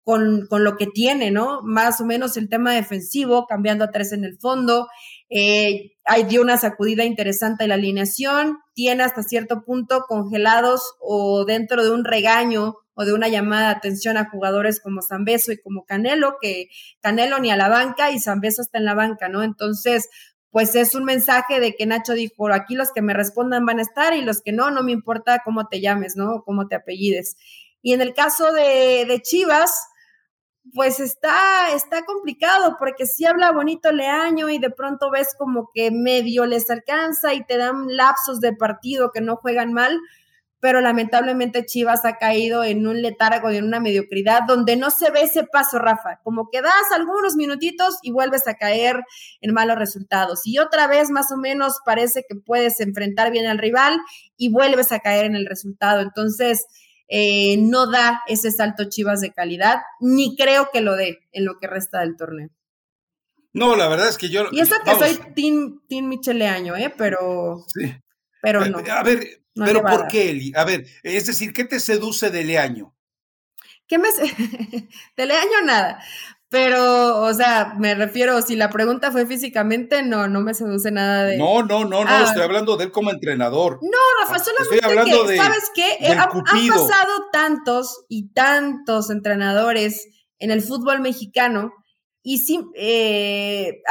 con, lo que tiene, ¿no? Más o menos el tema defensivo, cambiando a tres en el fondo. Eh, hay dio una sacudida interesante en la alineación, tiene hasta cierto punto congelados o dentro de un regaño o de una llamada de atención a jugadores como Zambeso y como Canelo, que Canelo ni a la banca y Zambeso está en la banca, ¿no? Entonces, pues es un mensaje de que Nacho dijo, aquí los que me respondan van a estar y los que no, no me importa cómo te llames, ¿no? Cómo te apellides. Y en el caso de, de Chivas, pues está, está complicado porque si habla bonito Leaño y de pronto ves como que medio les alcanza y te dan lapsos de partido que no juegan mal, pero lamentablemente Chivas ha caído en un letargo y en una mediocridad donde no se ve ese paso, Rafa, como que das algunos minutitos y vuelves a caer en malos resultados. Y otra vez más o menos parece que puedes enfrentar bien al rival y vuelves a caer en el resultado. Entonces, eh, no da ese salto Chivas de calidad, ni creo que lo dé en lo que resta del torneo. No, la verdad es que yo. Y eso que soy Team, team Micheleaño, ¿eh? Pero. Sí. Pero no. A ver, pero ¿por qué, Eli? A ver, es decir, ¿qué te seduce de Leaño? ¿Qué me. de Leaño nada. Pero, o sea, me refiero, si la pregunta fue físicamente, no, no me seduce nada de. No, no, no, no, ah. estoy hablando de él como entrenador. No, Rafa, solamente estoy hablando que, ¿sabes qué? han, pasado tantos y tantos entrenadores en el fútbol mexicano, y sí, eh,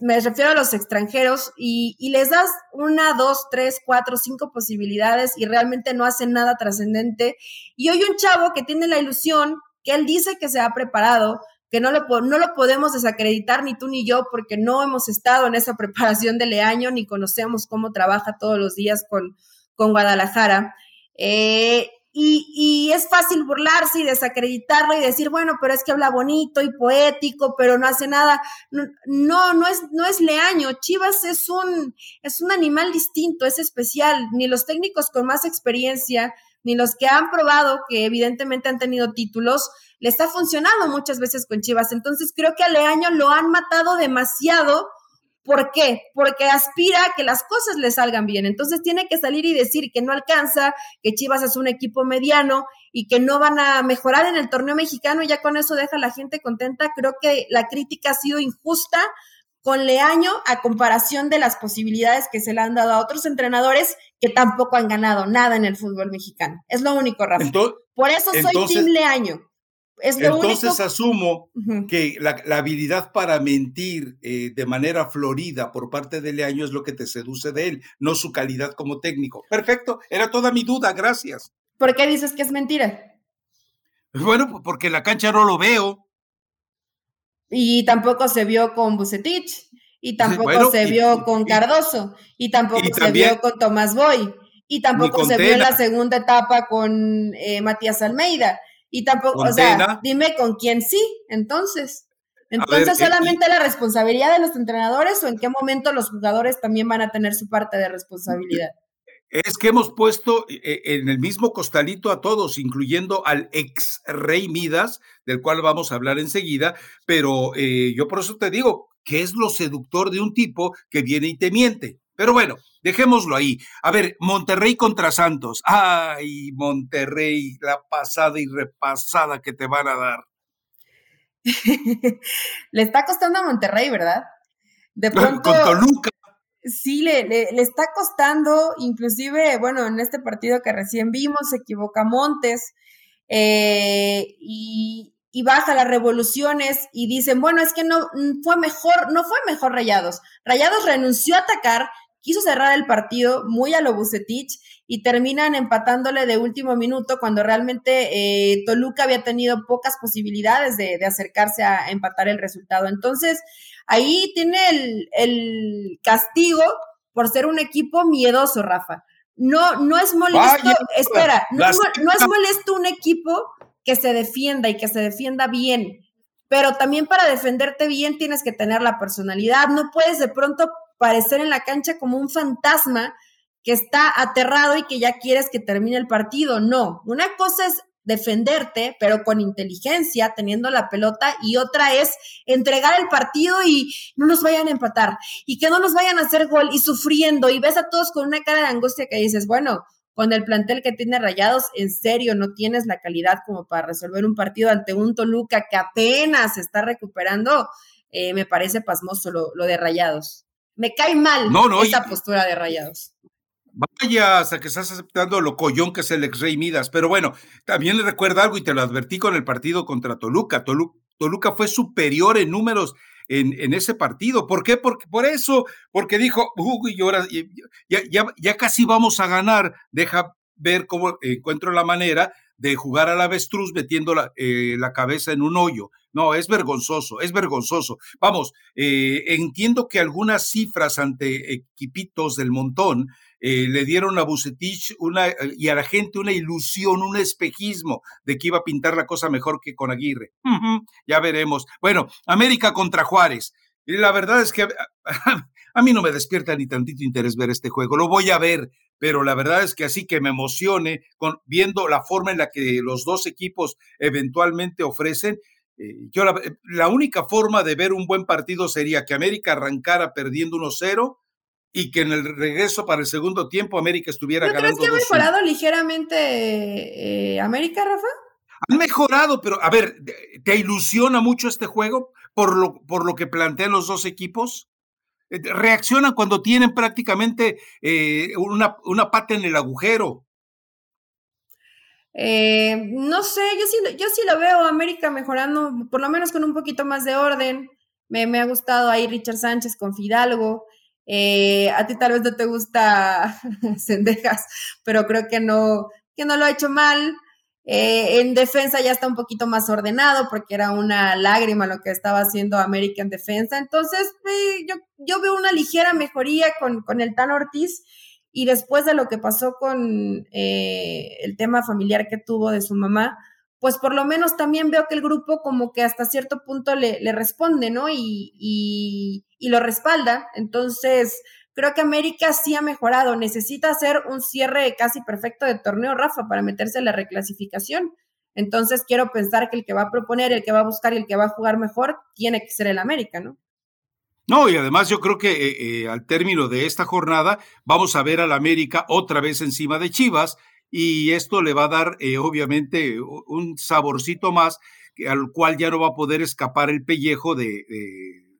me refiero a los extranjeros, y, y les das una, dos, tres, cuatro, cinco posibilidades y realmente no hacen nada trascendente. Y hoy un chavo que tiene la ilusión, que él dice que se ha preparado, que no lo, no lo podemos desacreditar ni tú ni yo porque no hemos estado en esa preparación de Leaño ni conocemos cómo trabaja todos los días con, con Guadalajara. Eh, y, y, es fácil burlarse y desacreditarlo y decir, bueno, pero es que habla bonito y poético, pero no hace nada. No, no es, no es Leaño. Chivas es un, es un animal distinto, es especial. Ni los técnicos con más experiencia, ni los que han probado, que evidentemente han tenido títulos, le está funcionando muchas veces con Chivas. Entonces creo que a Leaño lo han matado demasiado. ¿Por qué? Porque aspira a que las cosas le salgan bien. Entonces tiene que salir y decir que no alcanza, que Chivas es un equipo mediano y que no van a mejorar en el torneo mexicano y ya con eso deja a la gente contenta. Creo que la crítica ha sido injusta con Leaño a comparación de las posibilidades que se le han dado a otros entrenadores que tampoco han ganado nada en el fútbol mexicano. Es lo único, Rafa. Por eso soy Tim Leaño. Es lo entonces asumo que la, habilidad para mentir eh, de manera florida por parte de Leaño es lo que te seduce de él, no su calidad como técnico. Perfecto, era toda mi duda, gracias. ¿Por qué dices que es mentira? Bueno, porque la cancha no lo veo. Y tampoco se vio con Bucetich, y tampoco se vio con Cardoso, y tampoco se vio con Tomás Boy, y tampoco se vio en la segunda etapa con eh, Matías Almeida, y tampoco, o sea, dime con quién sí, entonces. Entonces, ¿solamente la responsabilidad de los entrenadores o en qué momento los jugadores también van a tener su parte de responsabilidad? Es que hemos puesto eh, en el mismo costalito a todos, incluyendo al ex rey Midas, del cual vamos a hablar enseguida, pero eh, yo por eso te digo, que es lo seductor de un tipo que viene y te miente? Pero bueno, dejémoslo ahí. A ver, Monterrey contra Santos. Ay, Monterrey, la pasada y repasada que te van a dar. le está costando a Monterrey, ¿verdad? De pronto. Con Toluca sí le, le, está costando, inclusive, bueno, en este partido que recién vimos, se equivoca Montes eh, y, y, baja las revoluciones y dicen, bueno, es que no mm, fue mejor, no fue mejor Rayados. Rayados renunció a atacar, quiso cerrar el partido muy a lo Bucetich y terminan empatándole de último minuto cuando realmente eh, Toluca había tenido pocas posibilidades de, de acercarse a empatar el resultado. Entonces, Ahí tiene el, castigo por ser un equipo miedoso, Rafa. No, no es molesto, espera, no, no es molesto un equipo que se defienda y que se defienda bien, pero también para defenderte bien tienes que tener la personalidad, no puedes de pronto parecer en la cancha como un fantasma que está aterrado y que ya quieres que termine el partido, no, una cosa es defenderte, pero con inteligencia, teniendo la pelota, y otra es entregar el partido y no nos vayan a empatar, y que no nos vayan a hacer gol y sufriendo, y ves a todos con una cara de angustia que dices, bueno, con el plantel que tiene Rayados, en serio, no tienes la calidad como para resolver un partido ante un Toluca que apenas se está recuperando, eh, me parece pasmoso lo, lo, de Rayados. Me cae mal esa postura de Rayados. Vaya, hasta que estás aceptando lo collón que es el ex Rey Midas. Pero bueno, también le recuerda algo y te lo advertí con el partido contra Toluca. Toluca fue superior en números en, ese partido. ¿Por qué? Porque, por eso, porque dijo, uy, ahora ya casi vamos a ganar. Deja ver cómo encuentro la manera de jugar al avestruz metiendo la, eh, la, cabeza en un hoyo. No, es vergonzoso, es vergonzoso. Vamos, eh, entiendo que algunas cifras ante equipitos del montón eh, le dieron a Bucetich una, eh, y a la gente una ilusión, un espejismo de que iba a pintar la cosa mejor que con Aguirre. ya veremos. Bueno, América contra Juárez. Y la verdad es que a, mí no me despierta ni tantito interés ver este juego. Lo voy a ver, pero la verdad es que así que me emocione con, viendo la forma en la que los dos equipos eventualmente ofrecen. Eh, yo la, única forma de ver un buen partido sería que América arrancara perdiendo 1-0 y que en el regreso para el segundo tiempo América estuviera ganando. ¿Crees que ha mejorado ligeramente eh, América, Rafa? Han mejorado, pero a ver, ¿te ilusiona mucho este juego por lo, por lo que plantean los dos equipos? Eh, reaccionan cuando tienen prácticamente eh, una, una, pata en el agujero. no sé, yo sí, yo sí lo veo América mejorando, por lo menos con un poquito más de orden. Me, me ha gustado ahí Richard Sánchez con Fidalgo. Eh, a ti tal vez no te gusta Sendejas, pero creo que no, que no lo ha hecho mal. Eh, en defensa ya está un poquito más ordenado porque era una lágrima lo que estaba haciendo América en defensa. Entonces, eh, yo, yo, veo una ligera mejoría con, con, el Tan Ortiz y después de lo que pasó con el tema familiar que tuvo de su mamá, pues por lo menos también veo que el grupo como que hasta cierto punto le, responde, ¿no? Y, lo respalda. Entonces, creo que América sí ha mejorado. Necesita hacer un cierre casi perfecto de torneo, Rafa, para meterse en la reclasificación. Entonces, quiero pensar que el que va a proponer, el que va a buscar y el que va a jugar mejor tiene que ser el América, ¿no? No, y además yo creo que eh, eh, al término de esta jornada vamos a ver al América otra vez encima de Chivas y esto le va a dar eh, obviamente un saborcito más al cual ya no va a poder escapar el pellejo de,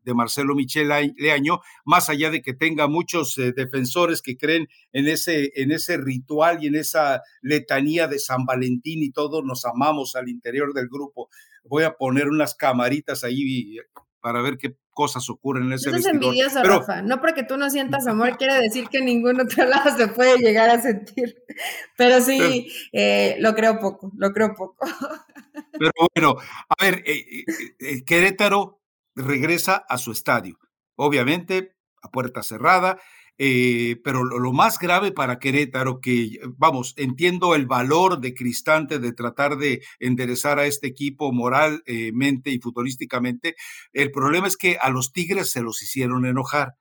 de, Marcelo Michel Leaño, más allá de que tenga muchos eh, defensores que creen en ese, en ese ritual y en esa letanía de San Valentín y todos nos amamos al interior del grupo. Voy a poner unas camaritas ahí para ver qué cosas ocurren en ese Eso es envidioso, Rafa. No porque tú no sientas amor quiere decir que en ningún otro lado se puede llegar a sentir. Pero sí, eh, lo creo poco, lo creo poco. Pero bueno, a ver, eh, eh, Querétaro regresa a su estadio. Obviamente, a puerta cerrada, eh, pero lo, más grave para Querétaro, que vamos, entiendo el valor de Cristante de tratar de enderezar a este equipo moralmente y futurísticamente, el problema es que a los Tigres se los hicieron enojar.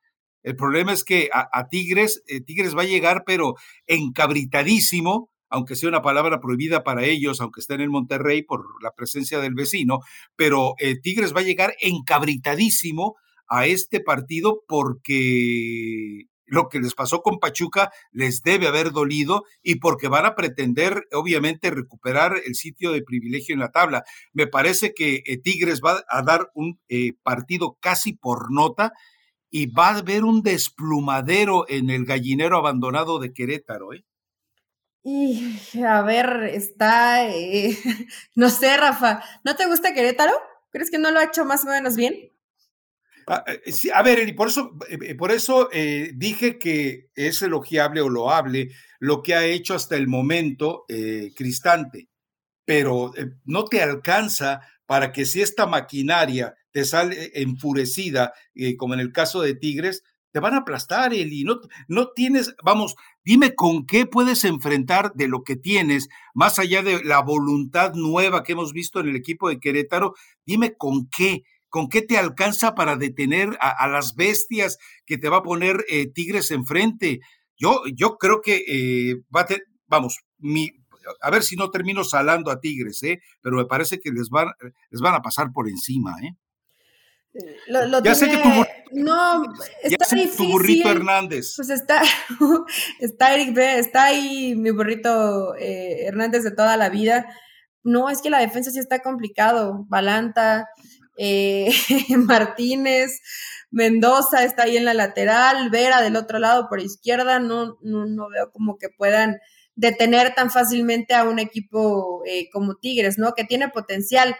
El problema es que a, Tigres, eh, Tigres va a llegar, pero encabritadísimo, aunque sea una palabra prohibida para ellos, aunque estén en Monterrey por la presencia del vecino, pero eh, Tigres va a llegar encabritadísimo a este partido porque lo que les pasó con Pachuca les debe haber dolido y porque van a pretender, obviamente, recuperar el sitio de privilegio en la tabla. Me parece que eh, Tigres va a dar un eh, partido casi por nota y va a haber un desplumadero en el gallinero abandonado de Querétaro. ¿eh? Y a ver, está, no sé, Rafa, ¿no te gusta Querétaro? ¿Crees que no lo ha hecho más o menos bien? Ah, eh, a ver, y por eso, eh, eh, por eso dije que es elogiable o loable lo que ha hecho hasta el momento Cristante, pero no te alcanza para que si esta maquinaria te sale enfurecida, como en el caso de Tigres, te van a aplastar, y No, no tienes, vamos, dime con qué puedes enfrentar de lo que tienes, más allá de la voluntad nueva que hemos visto en el equipo de Querétaro, dime con qué ¿Con qué te alcanza para detener a, las bestias que te va a poner eh, Tigres enfrente? Yo, yo creo que eh, va a tener, vamos, mi, a ver si no termino salando a Tigres, ¿eh? pero me parece que les van, les van a pasar por encima. ¿eh? ya sé que tu, no, está ya tu burrito Hernández. Pues está, está Eric B, está ahí mi burrito eh, Hernández de toda la vida. No, es que la defensa sí está complicado. Balanta, eh, Martínez, Mendoza está ahí en la lateral, Vera del otro lado por izquierda, no, no, veo como que puedan detener tan fácilmente a un equipo eh, como Tigres, ¿no? Que tiene potencial.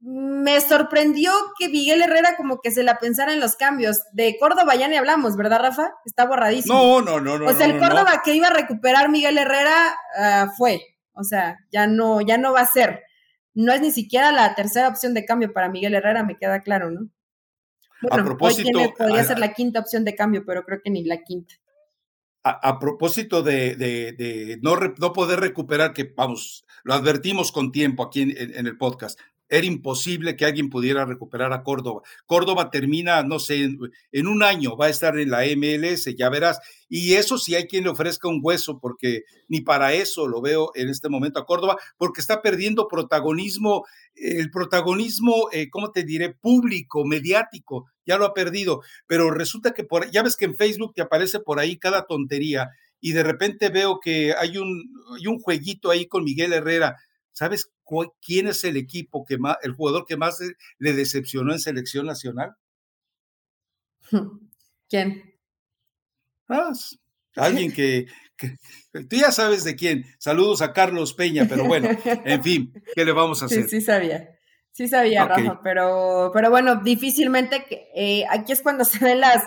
Me sorprendió que Miguel Herrera como que se la pensara en los cambios. De Córdoba ya ni hablamos, ¿verdad, Rafa? Está borradísimo. No, no, no, no. O sea, el Córdoba que iba a recuperar Miguel Herrera ah, fue. O sea, ya no, ya no va a ser no es ni siquiera la tercera opción de cambio para Miguel Herrera, me queda claro, ¿no? Bueno, a propósito, podría ser la quinta opción de cambio, pero creo que ni la quinta. A, propósito de, no, no, poder recuperar, que vamos, lo advertimos con tiempo aquí en, el podcast, era imposible que alguien pudiera recuperar a Córdoba. Córdoba termina, no sé, en, un año va a estar en la MLS, ya verás. Y eso sí hay quien le ofrezca un hueso, porque ni para eso lo veo en este momento a Córdoba, porque está perdiendo protagonismo, el protagonismo, eh, ¿cómo te diré? Público, mediático, ya lo ha perdido. Pero resulta que por, ya ves que en Facebook te aparece por ahí cada tontería y de repente veo que hay un, hay un jueguito ahí con Miguel Herrera. ¿Sabes quién es el equipo que más, el jugador que más le decepcionó en selección nacional? ¿Quién? Ah, alguien que, tú ya sabes de quién. Saludos a Carlos Peña, pero bueno, en fin, ¿qué le vamos a hacer? Sí, sí sabía. Sí sabía, Rafa, pero, pero bueno, difícilmente, eh, aquí es cuando se ven las,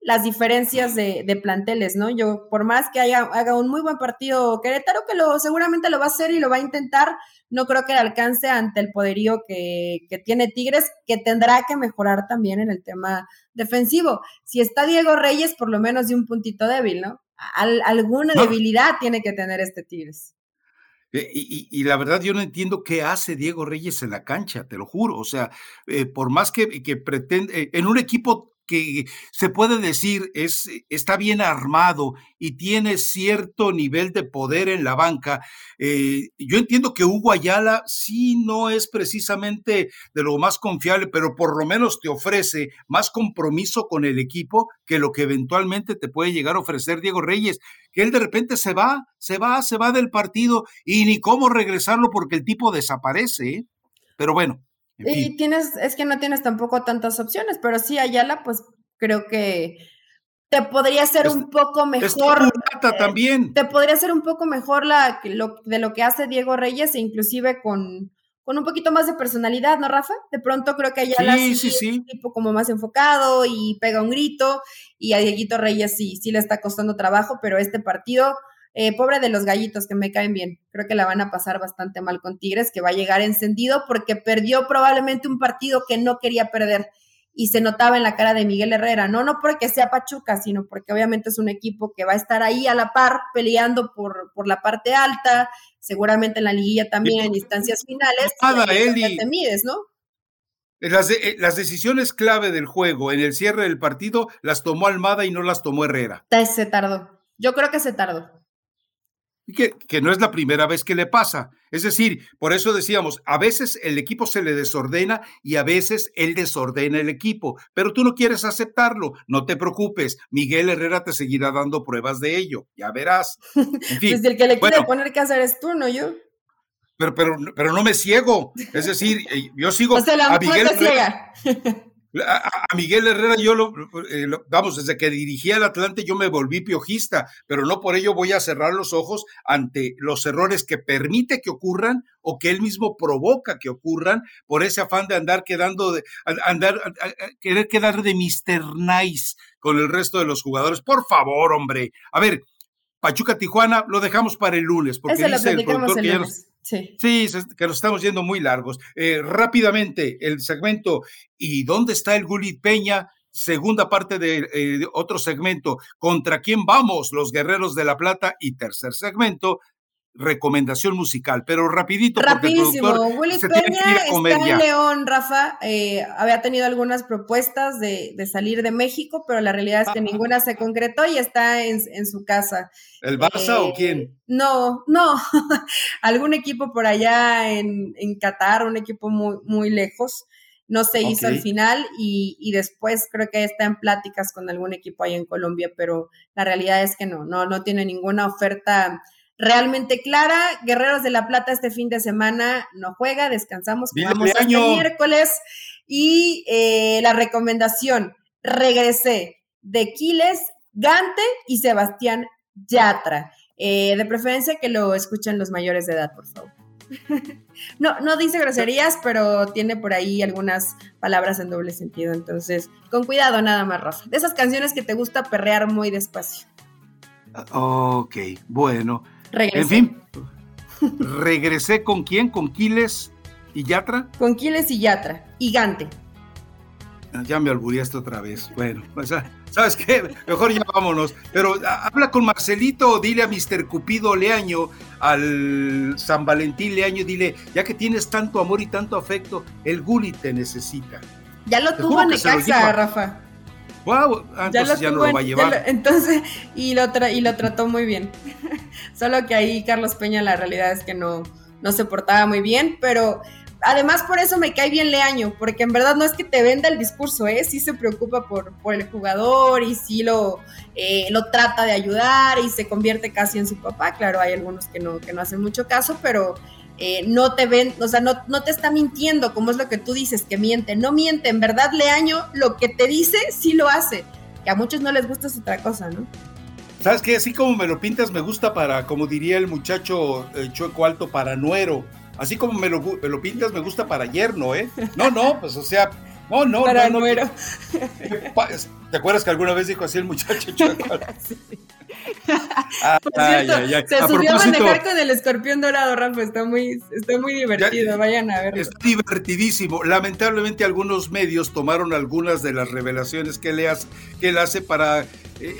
las diferencias de, planteles, ¿no? Yo, por más que haya, haga un muy buen partido Querétaro, que lo, seguramente lo va a hacer y lo va a intentar, no creo que le alcance ante el poderío que, tiene Tigres, que tendrá que mejorar también en el tema defensivo. Si está Diego Reyes, por lo menos de un puntito débil, ¿no? alguna debilidad tiene que tener este Tigres. Eh, y, la verdad yo no entiendo qué hace Diego Reyes en la cancha, te lo juro. O sea, eh, por más que, que pretende, eh, en un equipo que se puede decir es, está bien armado y tiene cierto nivel de poder en la banca. Eh, yo entiendo que Hugo Ayala sí no es precisamente de lo más confiable, pero por lo menos te ofrece más compromiso con el equipo que lo que eventualmente te puede llegar a ofrecer Diego Reyes, que él de repente se va, se va, se va del partido y ni cómo regresarlo porque el tipo desaparece. ¿eh? Pero bueno, y tienes, es que no tienes tampoco tantas opciones, pero sí, Ayala, pues creo que te podría ser un poco mejor. Eh, también. Te podría ser un poco mejor la, lo, de lo que hace Diego Reyes, e inclusive con, con un poquito más de personalidad, ¿no, Rafa? De pronto creo que Ayala sí, sí, sí, es un tipo como más enfocado y pega un grito, y a Dieguito Reyes sí, sí le está costando trabajo, pero este partido eh, pobre de los gallitos que me caen bien. Creo que la van a pasar bastante mal con Tigres, que va a llegar encendido porque perdió probablemente un partido que no quería perder y se notaba en la cara de Miguel Herrera, no no porque sea Pachuca, sino porque obviamente es un equipo que va a estar ahí a la par peleando por, por la parte alta, seguramente en la liguilla también en instancias finales. Nada, Eli. Te mides, ¿no? Las, eh, las, decisiones clave del juego en el cierre del partido las tomó Almada y no las tomó Herrera. Se tardó. Yo creo que se tardó que, que, no es la primera vez que le pasa. Es decir, por eso decíamos, a veces el equipo se le desordena y a veces él desordena el equipo, pero tú no quieres aceptarlo. No te preocupes, Miguel Herrera te seguirá dando pruebas de ello, ya verás. En fin, pues el que le quiere poner que hacer es tú, no yo. Pero, pero, pero no me ciego. Es decir, eh, yo sigo a Miguel Herrera. A, Miguel Herrera yo eh, lo, vamos, desde que dirigía el Atlante yo me volví piojista, pero no por ello voy a cerrar los ojos ante los errores que permite que ocurran o que él mismo provoca que ocurran por ese afán de andar quedando, de, andar, querer quedar de Mr. Nice con el resto de los jugadores. Por favor, hombre. A ver, Pachuca Tijuana lo dejamos para el lunes, porque dice el productor que Sí. sí, que nos estamos yendo muy largos. Eh, rápidamente, el segmento ¿Y dónde está el Gulit Peña? Segunda parte de, eh, otro segmento, ¿contra quién vamos? Los Guerreros de la Plata. Y tercer segmento, recomendación musical, pero rapidito. Rapidísimo. Willy Peña está en León, Rafa. Eh, había tenido algunas propuestas de, salir de México, pero la realidad es que ninguna se concretó y está en, su casa. ¿El Barça o eh, quién? No, no. Algún equipo por allá en, en Qatar, un equipo muy, muy lejos. No se hizo al final y, y, después creo que está en pláticas con algún equipo ahí en Colombia, pero la realidad es que no, no, no tiene ninguna oferta realmente clara. Guerreros de la Plata este fin de semana no juega, descansamos, jugamos hasta el miércoles. Y eh, la recomendación, regresé de Quiles, Gante y Sebastián Yatra. Eh, de preferencia que lo escuchen los mayores de edad, por favor. no, no dice groserías, pero tiene por ahí algunas palabras en doble sentido. Entonces, con cuidado nada más, Rafa. De esas canciones que te gusta perrear muy despacio. Ok, bueno. En fin, regresé con quién, con Quiles y Yatra. Con Quiles y Yatra, y Gante. Ya me alburiaste otra vez. Bueno, pues, ah, ¿sabes qué? Mejor ya vámonos. Pero ah, habla con Marcelito, dile a Mr. Cupido Leaño, al San Valentín Leaño, dile, ya que tienes tanto amor y tanto afecto, el Guli te necesita. Ya lo tuvo en casa, Rafa. Wow, ah, ya, lo, ya no lo va a llevar. entonces, y lo, y lo trató muy bien. Solo que ahí Carlos Peña la realidad es que no, no se portaba muy bien, pero además por eso me cae bien Leaño, porque en verdad no es que te venda el discurso, ¿eh? sí se preocupa por, por el jugador y sí lo, eh, lo trata de ayudar y se convierte casi en su papá. Claro, hay algunos que no, que no hacen mucho caso, pero eh, no te ven, o sea, no, no te está mintiendo, como es lo que tú dices, que miente. No miente, en verdad Leaño lo que te dice sí lo hace, que a muchos no les gusta es otra cosa, ¿no? ¿Sabes qué? Así como me lo pintas, me gusta para, como diría el muchacho eh, chueco alto, para nuero Así como me lo, me lo pintas, me gusta para yerno, ¿eh? No, no, pues o sea, no, no, para no, nuero. ¿Te acuerdas que alguna vez dijo así el muchacho chueco? sí. Ah, Por cierto, se subió a, manejar con el escorpión dorado, Rafa. Está muy, está muy divertido. Vayan a verlo. Está divertidísimo. Lamentablemente, algunos medios tomaron algunas de las revelaciones que, le hace, que él hace para eh,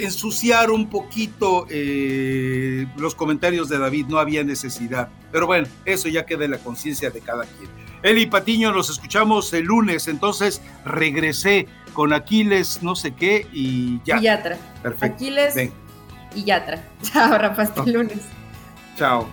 ensuciar un poquito eh, los comentarios de David. No había necesidad. Pero bueno, eso ya queda en la conciencia de cada quien. Eli Patiño, nos escuchamos el lunes. Entonces regresé con Aquiles, no sé qué, y ya. Y Perfecto. Aquiles y Yatra. Chao, Rafa, hasta el lunes. Chao.